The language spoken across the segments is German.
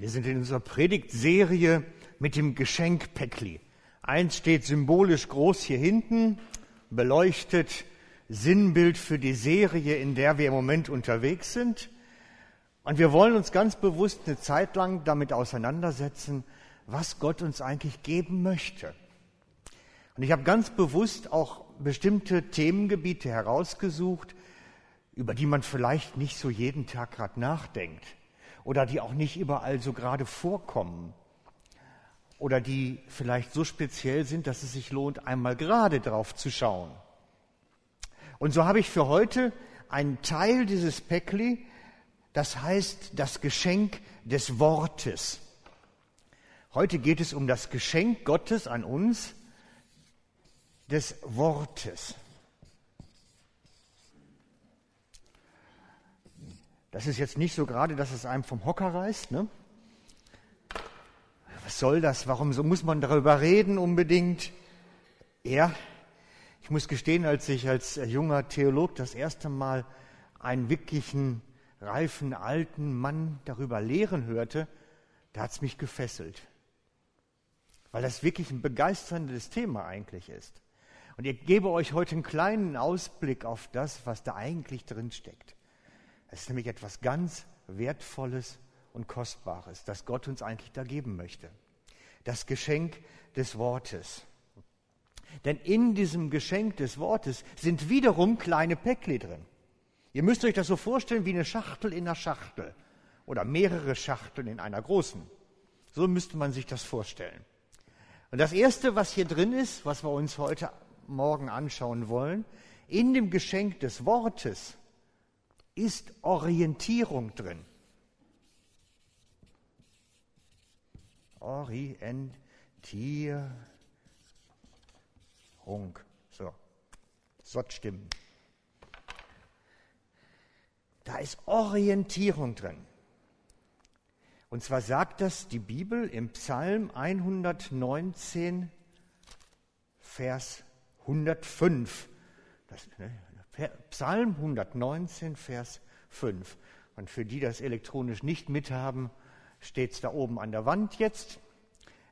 Wir sind in unserer Predigtserie mit dem Geschenk Päckli. Eins steht symbolisch groß hier hinten, beleuchtet Sinnbild für die Serie, in der wir im Moment unterwegs sind. Und wir wollen uns ganz bewusst eine Zeit lang damit auseinandersetzen, was Gott uns eigentlich geben möchte. Und ich habe ganz bewusst auch bestimmte Themengebiete herausgesucht, über die man vielleicht nicht so jeden Tag gerade nachdenkt oder die auch nicht überall so gerade vorkommen oder die vielleicht so speziell sind, dass es sich lohnt, einmal gerade drauf zu schauen. Und so habe ich für heute einen Teil dieses Päckli, das heißt das Geschenk des Wortes. Heute geht es um das Geschenk Gottes an uns des Wortes. Das ist jetzt nicht so gerade, dass es einem vom Hocker reißt. Ne? Was soll das? Warum so muss man darüber reden unbedingt? Ja, ich muss gestehen, als ich als junger Theolog das erste Mal einen wirklichen reifen alten Mann darüber lehren hörte, da hat es mich gefesselt. Weil das wirklich ein begeisterndes Thema eigentlich ist. Und ich gebe euch heute einen kleinen Ausblick auf das, was da eigentlich drin steckt. Es ist nämlich etwas ganz Wertvolles und Kostbares, das Gott uns eigentlich da geben möchte. Das Geschenk des Wortes. Denn in diesem Geschenk des Wortes sind wiederum kleine Päckli drin. Ihr müsst euch das so vorstellen wie eine Schachtel in einer Schachtel oder mehrere Schachteln in einer großen. So müsste man sich das vorstellen. Und das Erste, was hier drin ist, was wir uns heute Morgen anschauen wollen, in dem Geschenk des Wortes ist Orientierung drin. Orientierung. So, Sott stimmen. Da ist Orientierung drin. Und zwar sagt das die Bibel im Psalm 119, Vers 105. Das, ne, Psalm 119, Vers 5. Und für die, die das elektronisch nicht mithaben, steht es da oben an der Wand jetzt.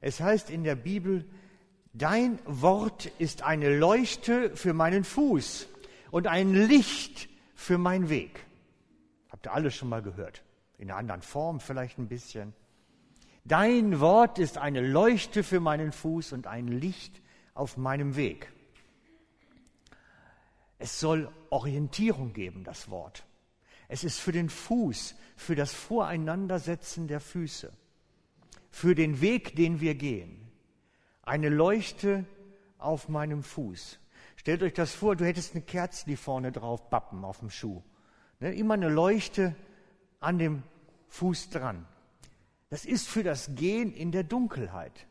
Es heißt in der Bibel, dein Wort ist eine Leuchte für meinen Fuß und ein Licht für meinen Weg. Habt ihr alles schon mal gehört? In einer anderen Form vielleicht ein bisschen. Dein Wort ist eine Leuchte für meinen Fuß und ein Licht auf meinem Weg. Es soll Orientierung geben, das Wort. Es ist für den Fuß, für das Voreinandersetzen der Füße, für den Weg, den wir gehen. Eine Leuchte auf meinem Fuß. Stellt euch das vor, du hättest eine Kerze, die vorne drauf bappen auf dem Schuh. Ne, immer eine Leuchte an dem Fuß dran. Das ist für das Gehen in der Dunkelheit,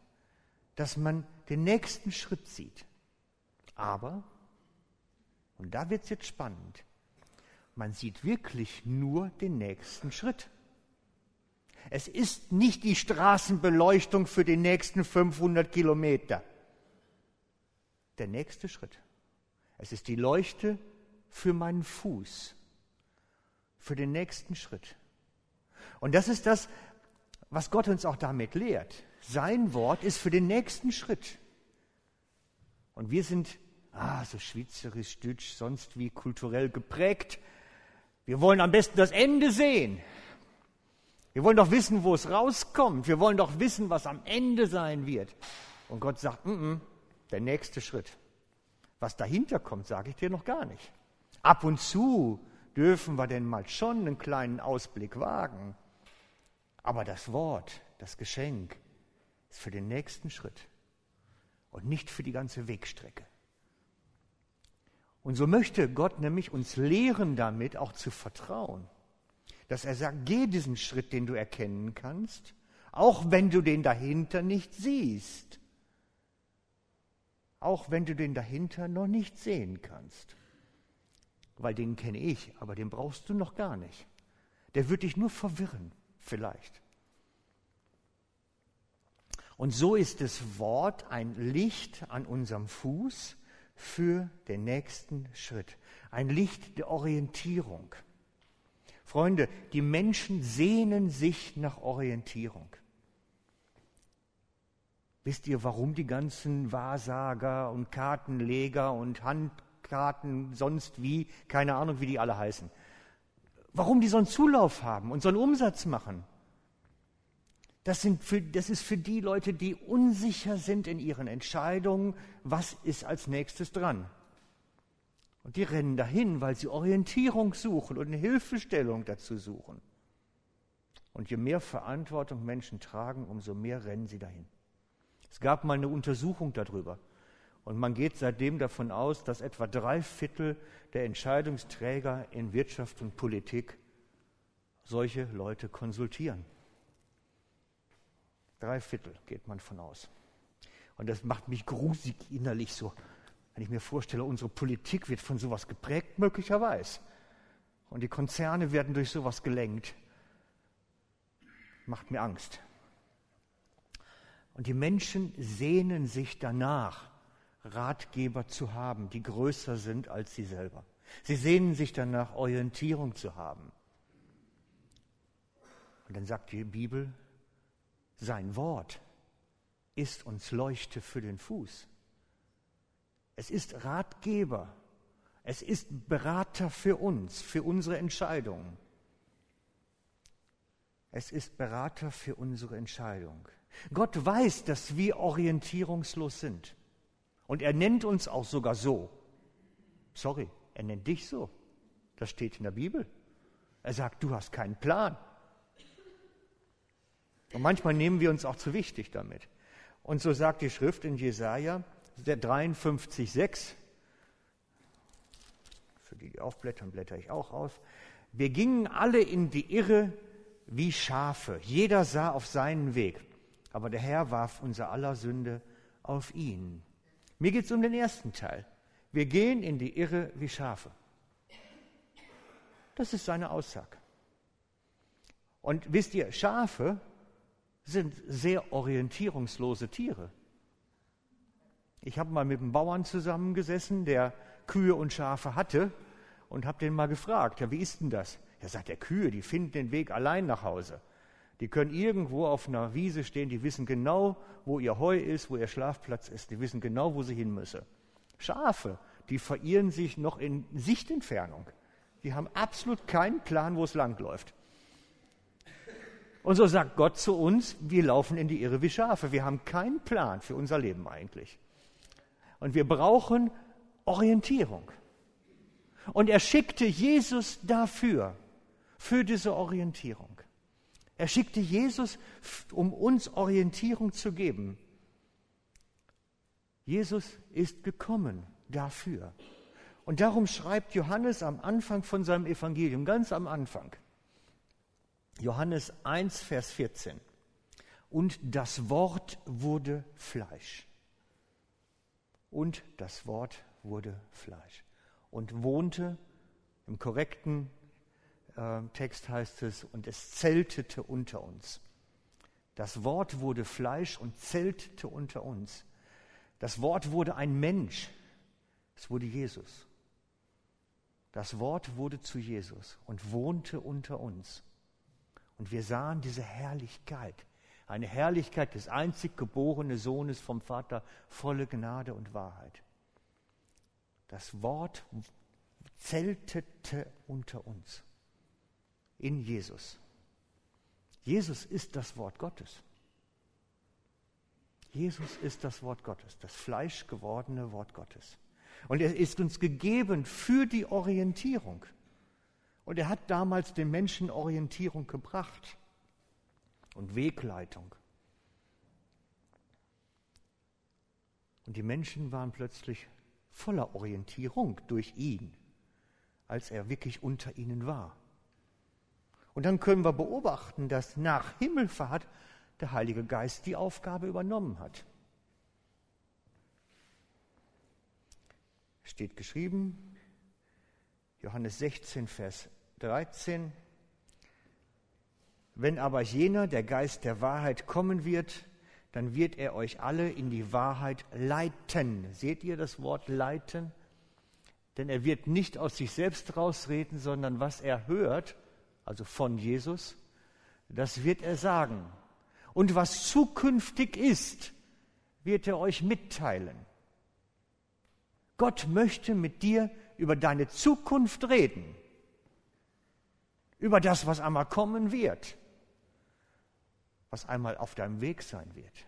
dass man den nächsten Schritt sieht. Aber und da wird es jetzt spannend. Man sieht wirklich nur den nächsten Schritt. Es ist nicht die Straßenbeleuchtung für die nächsten 500 Kilometer. Der nächste Schritt. Es ist die Leuchte für meinen Fuß, für den nächsten Schritt. Und das ist das, was Gott uns auch damit lehrt. Sein Wort ist für den nächsten Schritt. Und wir sind ah, so schweizerisch, deutsch, sonst wie kulturell geprägt. Wir wollen am besten das Ende sehen. Wir wollen doch wissen, wo es rauskommt. Wir wollen doch wissen, was am Ende sein wird. Und Gott sagt, mm -mm, der nächste Schritt. Was dahinter kommt, sage ich dir noch gar nicht. Ab und zu dürfen wir denn mal schon einen kleinen Ausblick wagen. Aber das Wort, das Geschenk, ist für den nächsten Schritt und nicht für die ganze Wegstrecke. Und so möchte Gott nämlich uns lehren damit auch zu vertrauen. Dass er sagt, geh diesen Schritt, den du erkennen kannst, auch wenn du den dahinter nicht siehst. Auch wenn du den dahinter noch nicht sehen kannst. Weil den kenne ich, aber den brauchst du noch gar nicht. Der wird dich nur verwirren, vielleicht. Und so ist das Wort ein Licht an unserem Fuß für den nächsten Schritt. Ein Licht der Orientierung. Freunde, die Menschen sehnen sich nach Orientierung. Wisst ihr, warum die ganzen Wahrsager und Kartenleger und Handkarten sonst wie, keine Ahnung, wie die alle heißen, warum die so einen Zulauf haben und so einen Umsatz machen? Das, sind für, das ist für die Leute, die unsicher sind in ihren Entscheidungen, was ist als nächstes dran. Und die rennen dahin, weil sie Orientierung suchen und eine Hilfestellung dazu suchen. Und je mehr Verantwortung Menschen tragen, umso mehr rennen sie dahin. Es gab mal eine Untersuchung darüber. Und man geht seitdem davon aus, dass etwa drei Viertel der Entscheidungsträger in Wirtschaft und Politik solche Leute konsultieren. Drei Viertel geht man von aus. Und das macht mich grusig innerlich so, wenn ich mir vorstelle, unsere Politik wird von sowas geprägt, möglicherweise. Und die Konzerne werden durch sowas gelenkt. Macht mir Angst. Und die Menschen sehnen sich danach, Ratgeber zu haben, die größer sind als sie selber. Sie sehnen sich danach, Orientierung zu haben. Und dann sagt die Bibel, sein Wort ist uns Leuchte für den Fuß. Es ist Ratgeber. Es ist Berater für uns, für unsere Entscheidungen. Es ist Berater für unsere Entscheidung. Gott weiß, dass wir orientierungslos sind. Und er nennt uns auch sogar so. Sorry, er nennt dich so. Das steht in der Bibel. Er sagt, du hast keinen Plan. Und manchmal nehmen wir uns auch zu wichtig damit. Und so sagt die Schrift in Jesaja 53,6, für die, die aufblättern, blätter ich auch auf. Wir gingen alle in die Irre wie Schafe. Jeder sah auf seinen Weg aber der Herr warf unser aller Sünde auf ihn. Mir geht es um den ersten Teil. Wir gehen in die Irre wie Schafe. Das ist seine Aussage. Und wisst ihr, Schafe sind sehr orientierungslose Tiere. Ich habe mal mit einem Bauern zusammengesessen, der Kühe und Schafe hatte, und habe den mal gefragt, ja, wie ist denn das? Er sagt, der Kühe, die finden den Weg allein nach Hause. Die können irgendwo auf einer Wiese stehen, die wissen genau, wo ihr Heu ist, wo ihr Schlafplatz ist, die wissen genau, wo sie hin müssen. Schafe, die verirren sich noch in Sichtentfernung. Die haben absolut keinen Plan, wo es langläuft. Und so sagt Gott zu uns, wir laufen in die Irre wie Schafe. Wir haben keinen Plan für unser Leben eigentlich. Und wir brauchen Orientierung. Und er schickte Jesus dafür, für diese Orientierung. Er schickte Jesus, um uns Orientierung zu geben. Jesus ist gekommen dafür. Und darum schreibt Johannes am Anfang von seinem Evangelium, ganz am Anfang, Johannes 1, Vers 14. Und das Wort wurde Fleisch. Und das Wort wurde Fleisch. Und wohnte im korrekten äh, Text heißt es, und es zeltete unter uns. Das Wort wurde Fleisch und zeltete unter uns. Das Wort wurde ein Mensch. Es wurde Jesus. Das Wort wurde zu Jesus und wohnte unter uns. Und wir sahen diese Herrlichkeit, eine Herrlichkeit des einzig geborenen Sohnes vom Vater, volle Gnade und Wahrheit. Das Wort zeltete unter uns in Jesus. Jesus ist das Wort Gottes. Jesus ist das Wort Gottes, das fleischgewordene Wort Gottes. Und er ist uns gegeben für die Orientierung. Und er hat damals den Menschen Orientierung gebracht und Wegleitung. Und die Menschen waren plötzlich voller Orientierung durch ihn, als er wirklich unter ihnen war. Und dann können wir beobachten, dass nach Himmelfahrt der Heilige Geist die Aufgabe übernommen hat. Steht geschrieben, Johannes 16, Vers 13. Wenn aber jener, der Geist der Wahrheit, kommen wird, dann wird er euch alle in die Wahrheit leiten. Seht ihr das Wort leiten? Denn er wird nicht aus sich selbst rausreden, sondern was er hört, also von Jesus, das wird er sagen. Und was zukünftig ist, wird er euch mitteilen. Gott möchte mit dir über deine Zukunft reden, über das, was einmal kommen wird, was einmal auf deinem Weg sein wird.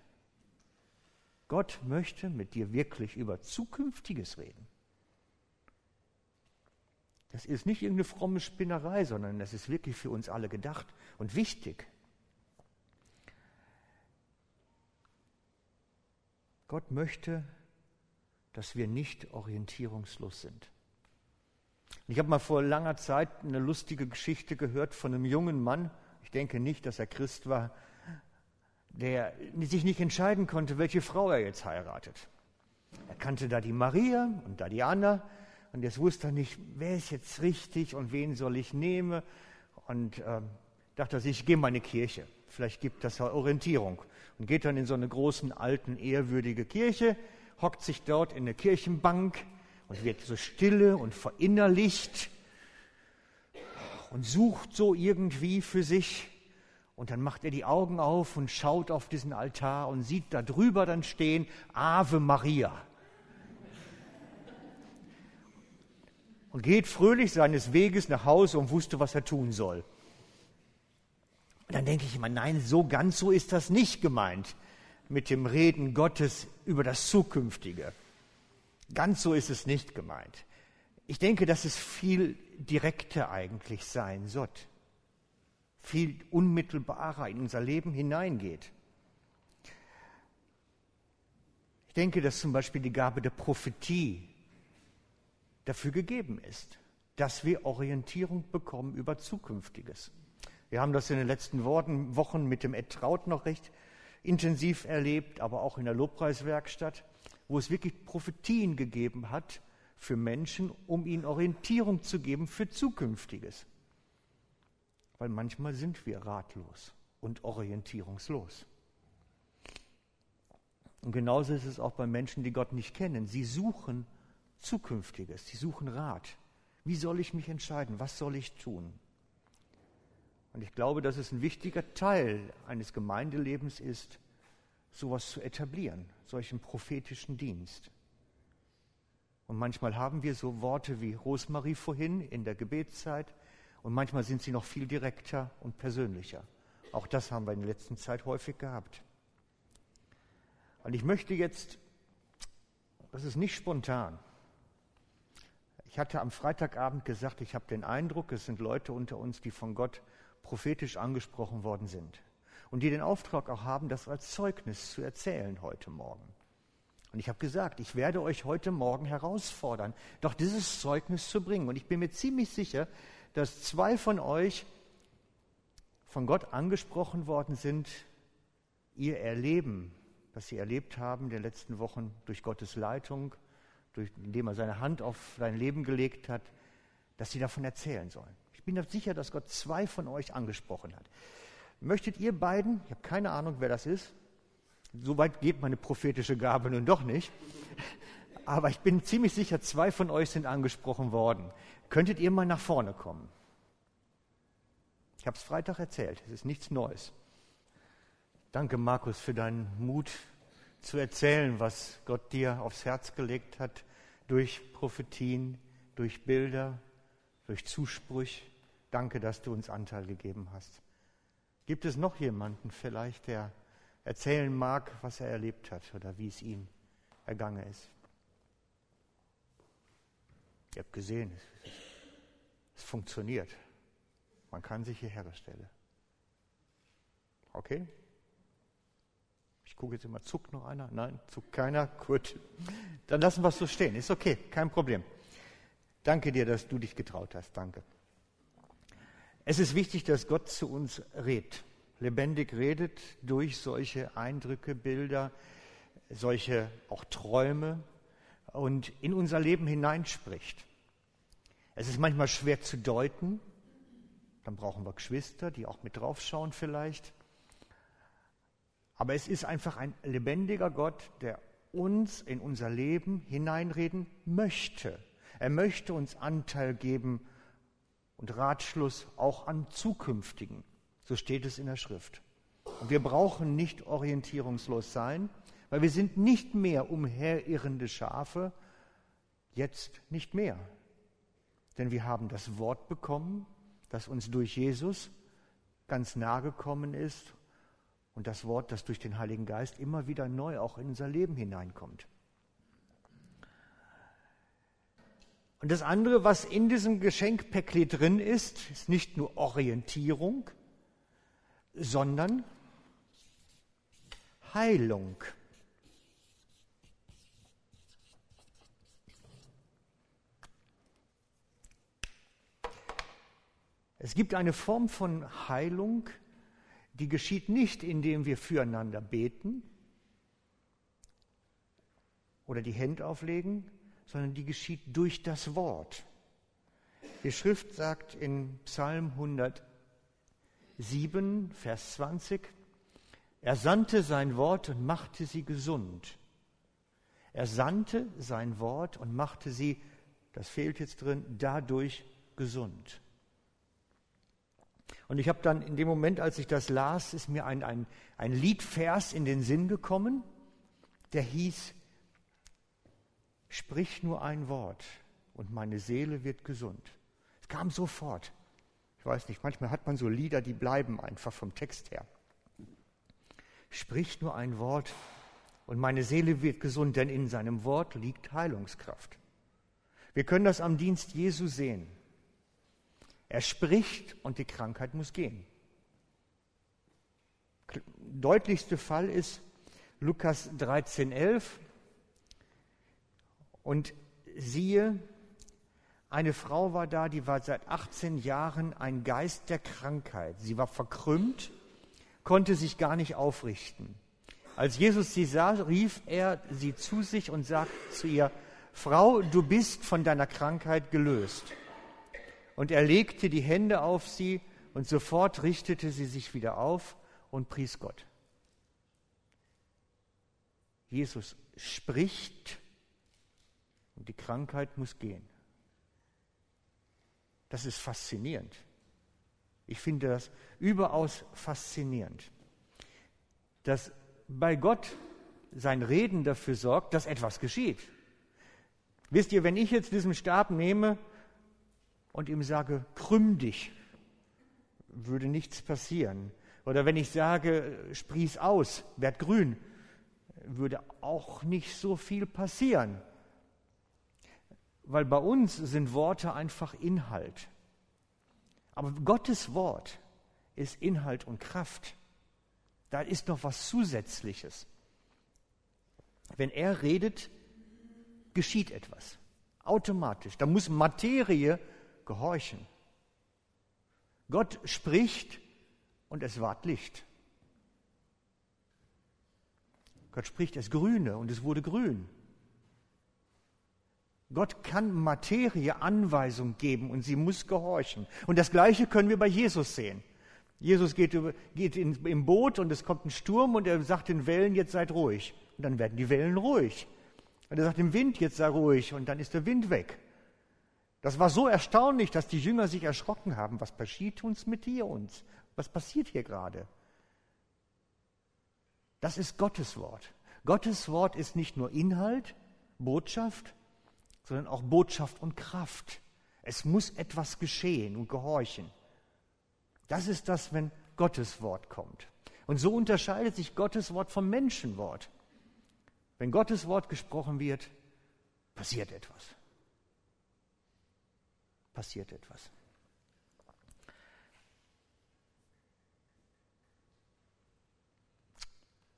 Gott möchte mit dir wirklich über Zukünftiges reden. Das ist nicht irgendeine fromme Spinnerei, sondern das ist wirklich für uns alle gedacht und wichtig. Gott möchte, dass wir nicht orientierungslos sind. Ich habe mal vor langer Zeit eine lustige Geschichte gehört von einem jungen Mann, ich denke nicht, dass er Christ war, der sich nicht entscheiden konnte, welche Frau er jetzt heiratet. Er kannte da die Maria und da die Anna und jetzt wusste er nicht, wer ist jetzt richtig und wen soll ich nehmen. Und äh, dachte sich, ich gehe mal in eine Kirche. Vielleicht gibt das ja Orientierung und geht dann in so eine großen, alten, ehrwürdige Kirche, hockt sich dort in eine Kirchenbank und wird so stille und verinnerlicht und sucht so irgendwie für sich. Und dann macht er die Augen auf und schaut auf diesen Altar und sieht da drüber dann stehen Ave Maria. Und geht fröhlich seines Weges nach Hause und wusste, was er tun soll. Und dann denke ich immer, nein, so ganz so ist das nicht gemeint mit dem Reden Gottes über das Zukünftige. Ganz so ist es nicht gemeint. Ich denke, dass es viel direkter eigentlich sein soll, viel unmittelbarer in unser Leben hineingeht. Ich denke, dass zum Beispiel die Gabe der Prophetie dafür gegeben ist, dass wir Orientierung bekommen über Zukünftiges. Wir haben das in den letzten Wochen mit dem Ed Traut noch recht intensiv erlebt, aber auch in der Lobpreiswerkstatt, wo es wirklich Prophetien gegeben hat für Menschen, um ihnen Orientierung zu geben für Zukünftiges. Weil manchmal sind wir ratlos und orientierungslos. Und genauso ist es auch bei Menschen, die Gott nicht kennen. Sie suchen Zukünftiges, sie suchen Rat. Wie soll ich mich entscheiden? Was soll ich tun? Und ich glaube, dass es ein wichtiger Teil eines Gemeindelebens ist, sowas zu etablieren, solchen prophetischen Dienst. Und manchmal haben wir so Worte wie Rosmarie vorhin in der Gebetszeit und manchmal sind sie noch viel direkter und persönlicher. Auch das haben wir in der letzten Zeit häufig gehabt. Und ich möchte jetzt, das ist nicht spontan, ich hatte am Freitagabend gesagt, ich habe den Eindruck, es sind Leute unter uns, die von Gott prophetisch angesprochen worden sind und die den Auftrag auch haben, das als Zeugnis zu erzählen heute Morgen. Und ich habe gesagt, ich werde euch heute Morgen herausfordern, doch dieses Zeugnis zu bringen. Und ich bin mir ziemlich sicher, dass zwei von euch von Gott angesprochen worden sind, ihr Erleben, das sie erlebt haben in den letzten Wochen durch Gottes Leitung, durch, indem er seine Hand auf dein Leben gelegt hat, dass sie davon erzählen sollen. Ich bin sicher, dass Gott zwei von euch angesprochen hat. Möchtet ihr beiden, ich habe keine Ahnung, wer das ist, soweit geht meine prophetische Gabe nun doch nicht, aber ich bin ziemlich sicher, zwei von euch sind angesprochen worden. Könntet ihr mal nach vorne kommen? Ich habe es Freitag erzählt, es ist nichts Neues. Danke, Markus, für deinen Mut zu erzählen, was Gott dir aufs Herz gelegt hat, durch Prophetien, durch Bilder, durch Zuspruch. Danke, dass du uns Anteil gegeben hast. Gibt es noch jemanden vielleicht, der erzählen mag, was er erlebt hat oder wie es ihm ergangen ist? Ihr habt gesehen, es, es funktioniert. Man kann sich hierher stellen. Okay? Ich gucke jetzt immer, zuckt noch einer? Nein, zuckt keiner? Gut. Dann lassen wir es so stehen. Ist okay, kein Problem. Danke dir, dass du dich getraut hast. Danke. Es ist wichtig, dass Gott zu uns redet, lebendig redet durch solche Eindrücke, Bilder, solche auch Träume und in unser Leben hineinspricht. Es ist manchmal schwer zu deuten, dann brauchen wir Geschwister, die auch mit draufschauen vielleicht. Aber es ist einfach ein lebendiger Gott, der uns in unser Leben hineinreden möchte. Er möchte uns Anteil geben und Ratschluss auch an zukünftigen. So steht es in der Schrift. Und wir brauchen nicht orientierungslos sein, weil wir sind nicht mehr umherirrende Schafe, jetzt nicht mehr. Denn wir haben das Wort bekommen, das uns durch Jesus ganz nahe gekommen ist und das Wort, das durch den Heiligen Geist immer wieder neu auch in unser Leben hineinkommt. Und das andere, was in diesem Geschenkpäckli drin ist, ist nicht nur Orientierung, sondern Heilung. Es gibt eine Form von Heilung, die geschieht nicht, indem wir füreinander beten oder die Hände auflegen, sondern die geschieht durch das Wort. Die Schrift sagt in Psalm 107, Vers 20, er sandte sein Wort und machte sie gesund. Er sandte sein Wort und machte sie, das fehlt jetzt drin, dadurch gesund. Und ich habe dann in dem Moment, als ich das las, ist mir ein, ein, ein Liedvers in den Sinn gekommen, der hieß, sprich nur ein Wort und meine Seele wird gesund. Es kam sofort. Ich weiß nicht, manchmal hat man so Lieder, die bleiben einfach vom Text her. Sprich nur ein Wort und meine Seele wird gesund, denn in seinem Wort liegt Heilungskraft. Wir können das am Dienst Jesu sehen. Er spricht und die Krankheit muss gehen. Deutlichste Fall ist Lukas 13,11. Und siehe, eine Frau war da, die war seit 18 Jahren ein Geist der Krankheit. Sie war verkrümmt, konnte sich gar nicht aufrichten. Als Jesus sie sah, rief er sie zu sich und sagte zu ihr, Frau, du bist von deiner Krankheit gelöst. Und er legte die Hände auf sie und sofort richtete sie sich wieder auf und pries Gott. Jesus spricht und die Krankheit muss gehen. Das ist faszinierend. Ich finde das überaus faszinierend, dass bei Gott sein Reden dafür sorgt, dass etwas geschieht. Wisst ihr, wenn ich jetzt diesen Stab nehme und ihm sage, krümm dich, würde nichts passieren. Oder wenn ich sage, sprieß aus, werd grün, würde auch nicht so viel passieren. Weil bei uns sind Worte einfach Inhalt. Aber Gottes Wort ist Inhalt und Kraft. Da ist noch was Zusätzliches. Wenn er redet, geschieht etwas. Automatisch. Da muss Materie gehorchen. Gott spricht und es ward Licht. Gott spricht es grüne und es wurde grün. Gott kann Materie Anweisung geben und sie muss gehorchen. Und das Gleiche können wir bei Jesus sehen. Jesus geht, geht in, im Boot und es kommt ein Sturm und er sagt den Wellen, jetzt seid ruhig. Und dann werden die Wellen ruhig. Und er sagt dem Wind, jetzt sei ruhig. Und dann ist der Wind weg. Das war so erstaunlich, dass die Jünger sich erschrocken haben. Was passiert uns mit dir uns? Was passiert hier gerade? Das ist Gottes Wort. Gottes Wort ist nicht nur Inhalt, Botschaft, sondern auch Botschaft und Kraft. Es muss etwas geschehen und gehorchen. Das ist das, wenn Gottes Wort kommt. Und so unterscheidet sich Gottes Wort vom Menschenwort. Wenn Gottes Wort gesprochen wird, passiert etwas passiert etwas.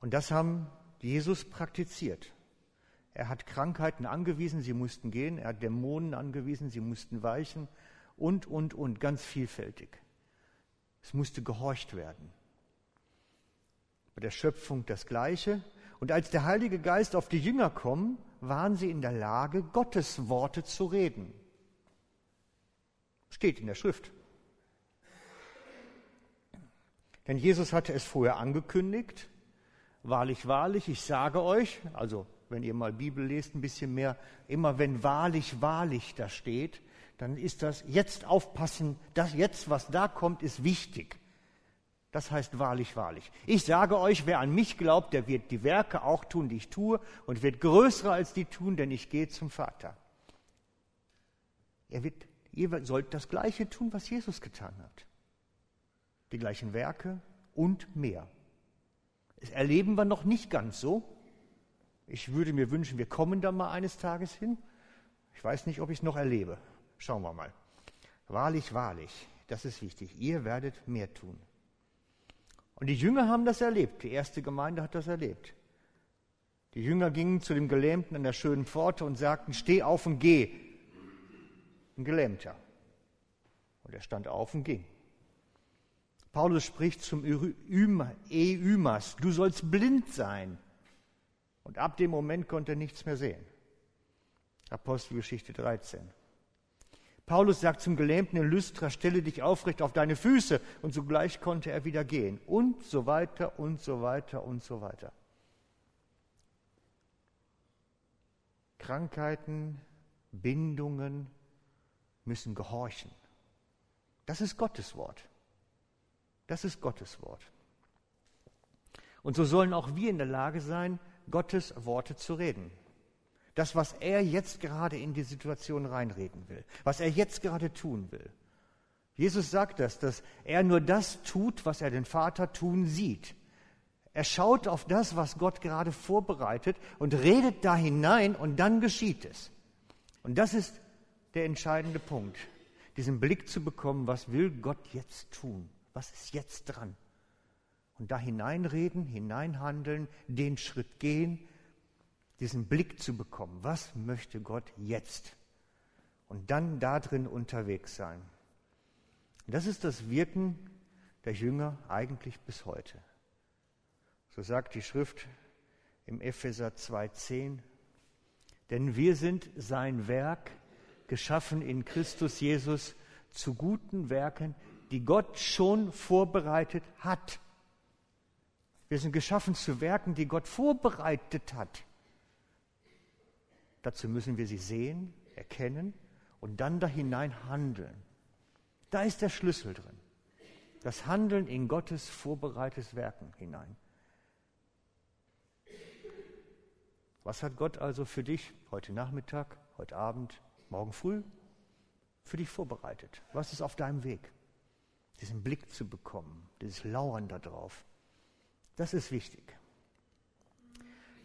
Und das haben Jesus praktiziert. Er hat Krankheiten angewiesen, sie mussten gehen. Er hat Dämonen angewiesen, sie mussten weichen. Und, und, und, ganz vielfältig. Es musste gehorcht werden. Bei der Schöpfung das Gleiche. Und als der Heilige Geist auf die Jünger kommt, waren sie in der Lage, Gottes Worte zu reden. Steht in der Schrift. Denn Jesus hatte es vorher angekündigt. Wahrlich, wahrlich, ich sage euch, also wenn ihr mal Bibel lest, ein bisschen mehr, immer wenn wahrlich, wahrlich da steht, dann ist das jetzt aufpassen, das jetzt, was da kommt, ist wichtig. Das heißt wahrlich, wahrlich. Ich sage euch, wer an mich glaubt, der wird die Werke auch tun, die ich tue, und wird größere als die tun, denn ich gehe zum Vater. Er wird, ihr sollt das Gleiche tun, was Jesus getan hat. Die gleichen Werke und mehr. Das erleben wir noch nicht ganz so. Ich würde mir wünschen, wir kommen da mal eines Tages hin. Ich weiß nicht, ob ich es noch erlebe. Schauen wir mal. Wahrlich, wahrlich, das ist wichtig. Ihr werdet mehr tun. Und die Jünger haben das erlebt. Die erste Gemeinde hat das erlebt. Die Jünger gingen zu dem Gelähmten an der schönen Pforte und sagten, steh auf und geh. Ein Gelähmter. Und er stand auf und ging. Paulus spricht zum Eumas, du sollst blind sein. Und ab dem Moment konnte er nichts mehr sehen. Apostelgeschichte 13. Paulus sagt zum Gelähmten in Lystra, stelle dich aufrecht auf deine Füße und sogleich konnte er wieder gehen. Und so weiter und so weiter und so weiter. Krankheiten, Bindungen müssen gehorchen. Das ist Gottes Wort. Das ist Gottes Wort. Und so sollen auch wir in der Lage sein, Gottes Worte zu reden. Das, was er jetzt gerade in die Situation reinreden will, was er jetzt gerade tun will. Jesus sagt das, dass er nur das tut, was er den Vater tun sieht. Er schaut auf das, was Gott gerade vorbereitet und redet da hinein und dann geschieht es. Und das ist der entscheidende Punkt, diesen Blick zu bekommen, was will Gott jetzt tun? Was ist jetzt dran? Und da hineinreden, hineinhandeln, den Schritt gehen, diesen Blick zu bekommen. Was möchte Gott jetzt? Und dann darin unterwegs sein. Das ist das Wirken der Jünger eigentlich bis heute. So sagt die Schrift im Epheser 2.10, denn wir sind sein Werk, geschaffen in Christus Jesus zu guten Werken, die Gott schon vorbereitet hat. Wir sind geschaffen zu Werken, die Gott vorbereitet hat. Dazu müssen wir sie sehen, erkennen und dann da hinein handeln. Da ist der Schlüssel drin. Das Handeln in Gottes vorbereitetes Werken hinein. Was hat Gott also für dich heute Nachmittag, heute Abend, morgen früh für dich vorbereitet? Was ist auf deinem Weg? Diesen Blick zu bekommen, dieses Lauern darauf. Das ist wichtig.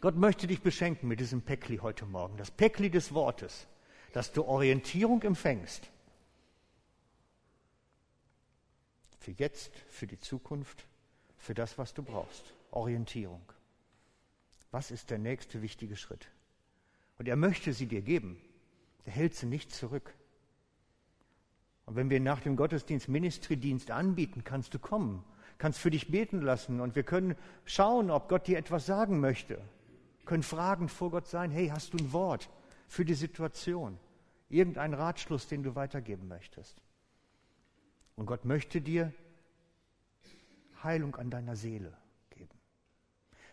Gott möchte dich beschenken mit diesem Päckli heute Morgen, das Päckli des Wortes, dass du Orientierung empfängst. Für jetzt, für die Zukunft, für das, was du brauchst. Orientierung. Was ist der nächste wichtige Schritt? Und er möchte sie dir geben. Er hält sie nicht zurück. Und wenn wir nach dem Gottesdienst Ministry-Dienst anbieten, kannst du kommen, kannst für dich beten lassen und wir können schauen, ob Gott dir etwas sagen möchte können fragend vor Gott sein, hey, hast du ein Wort für die Situation? Irgendeinen Ratschluss, den du weitergeben möchtest. Und Gott möchte dir Heilung an deiner Seele geben.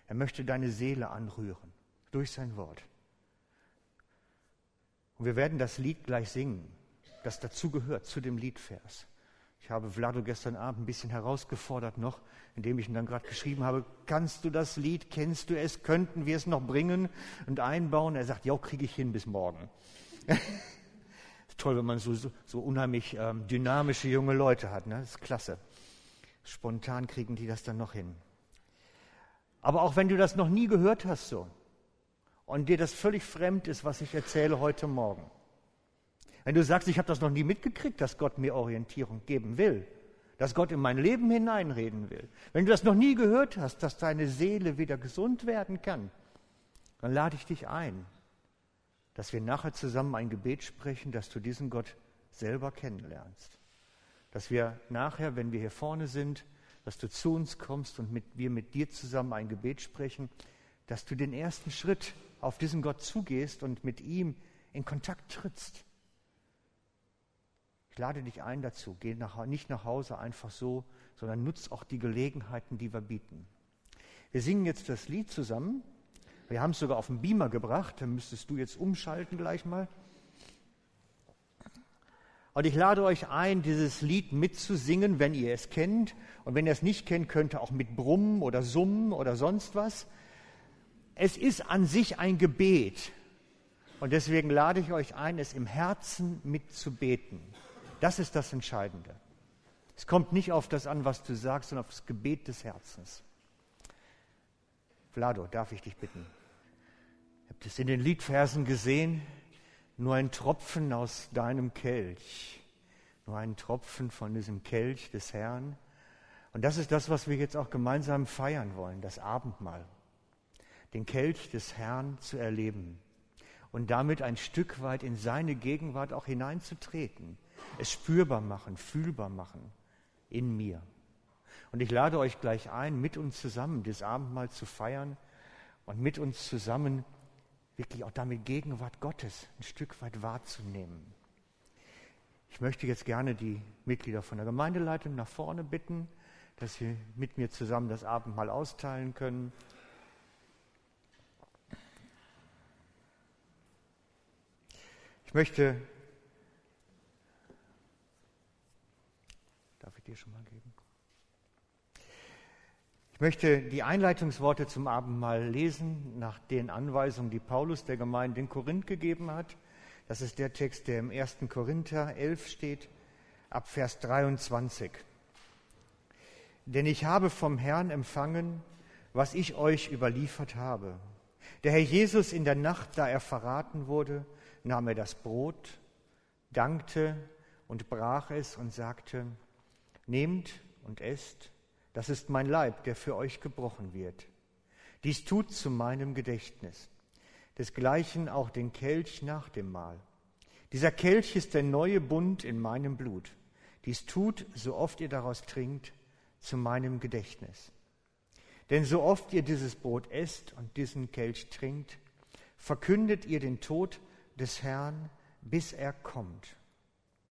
Er möchte deine Seele anrühren durch sein Wort. Und wir werden das Lied gleich singen, das dazugehört, zu dem Liedvers. Ich habe Vlado gestern Abend ein bisschen herausgefordert noch, indem ich ihn dann gerade geschrieben habe, kannst du das Lied, kennst du es, könnten wir es noch bringen und einbauen? Er sagt, ja, kriege ich hin bis morgen. toll, wenn man so, so, so unheimlich ähm, dynamische junge Leute hat. Ne? Das ist klasse. Spontan kriegen die das dann noch hin. Aber auch wenn du das noch nie gehört hast so und dir das völlig fremd ist, was ich erzähle heute Morgen, wenn du sagst, ich habe das noch nie mitgekriegt, dass Gott mir Orientierung geben will, dass Gott in mein Leben hineinreden will, wenn du das noch nie gehört hast, dass deine Seele wieder gesund werden kann, dann lade ich dich ein, dass wir nachher zusammen ein Gebet sprechen, dass du diesen Gott selber kennenlernst. Dass wir nachher, wenn wir hier vorne sind, dass du zu uns kommst und mit, wir mit dir zusammen ein Gebet sprechen, dass du den ersten Schritt auf diesen Gott zugehst und mit ihm in Kontakt trittst lade dich ein dazu. Geh nach, nicht nach Hause einfach so, sondern nutz auch die Gelegenheiten, die wir bieten. Wir singen jetzt das Lied zusammen. Wir haben es sogar auf den Beamer gebracht. Dann müsstest du jetzt umschalten gleich mal. Und ich lade euch ein, dieses Lied mitzusingen, wenn ihr es kennt. Und wenn ihr es nicht kennt, könnt ihr auch mit Brummen oder Summen oder sonst was. Es ist an sich ein Gebet. Und deswegen lade ich euch ein, es im Herzen mitzubeten. Das ist das Entscheidende. Es kommt nicht auf das an, was du sagst, sondern auf das Gebet des Herzens. Vlado, darf ich dich bitten? Ihr habt es in den Liedversen gesehen, nur ein Tropfen aus deinem Kelch, nur ein Tropfen von diesem Kelch des Herrn. Und das ist das, was wir jetzt auch gemeinsam feiern wollen, das Abendmahl. Den Kelch des Herrn zu erleben und damit ein Stück weit in seine Gegenwart auch hineinzutreten, es spürbar machen, fühlbar machen in mir. Und ich lade euch gleich ein, mit uns zusammen das Abendmahl zu feiern und mit uns zusammen wirklich auch damit Gegenwart Gottes ein Stück weit wahrzunehmen. Ich möchte jetzt gerne die Mitglieder von der Gemeindeleitung nach vorne bitten, dass sie mit mir zusammen das Abendmahl austeilen können. Ich möchte, darf ich dir schon mal geben? Ich möchte die Einleitungsworte zum Abendmahl lesen nach den Anweisungen, die Paulus der Gemeinde in Korinth gegeben hat. Das ist der Text, der im 1. Korinther 11 steht, ab Vers 23. Denn ich habe vom Herrn empfangen, was ich euch überliefert habe. Der Herr Jesus in der Nacht, da er verraten wurde, nahm er das Brot, dankte und brach es und sagte, Nehmt und esst, das ist mein Leib, der für euch gebrochen wird. Dies tut zu meinem Gedächtnis. Desgleichen auch den Kelch nach dem Mahl. Dieser Kelch ist der neue Bund in meinem Blut. Dies tut, so oft ihr daraus trinkt, zu meinem Gedächtnis. Denn so oft ihr dieses Brot esst und diesen Kelch trinkt, verkündet ihr den Tod des Herrn, bis er kommt.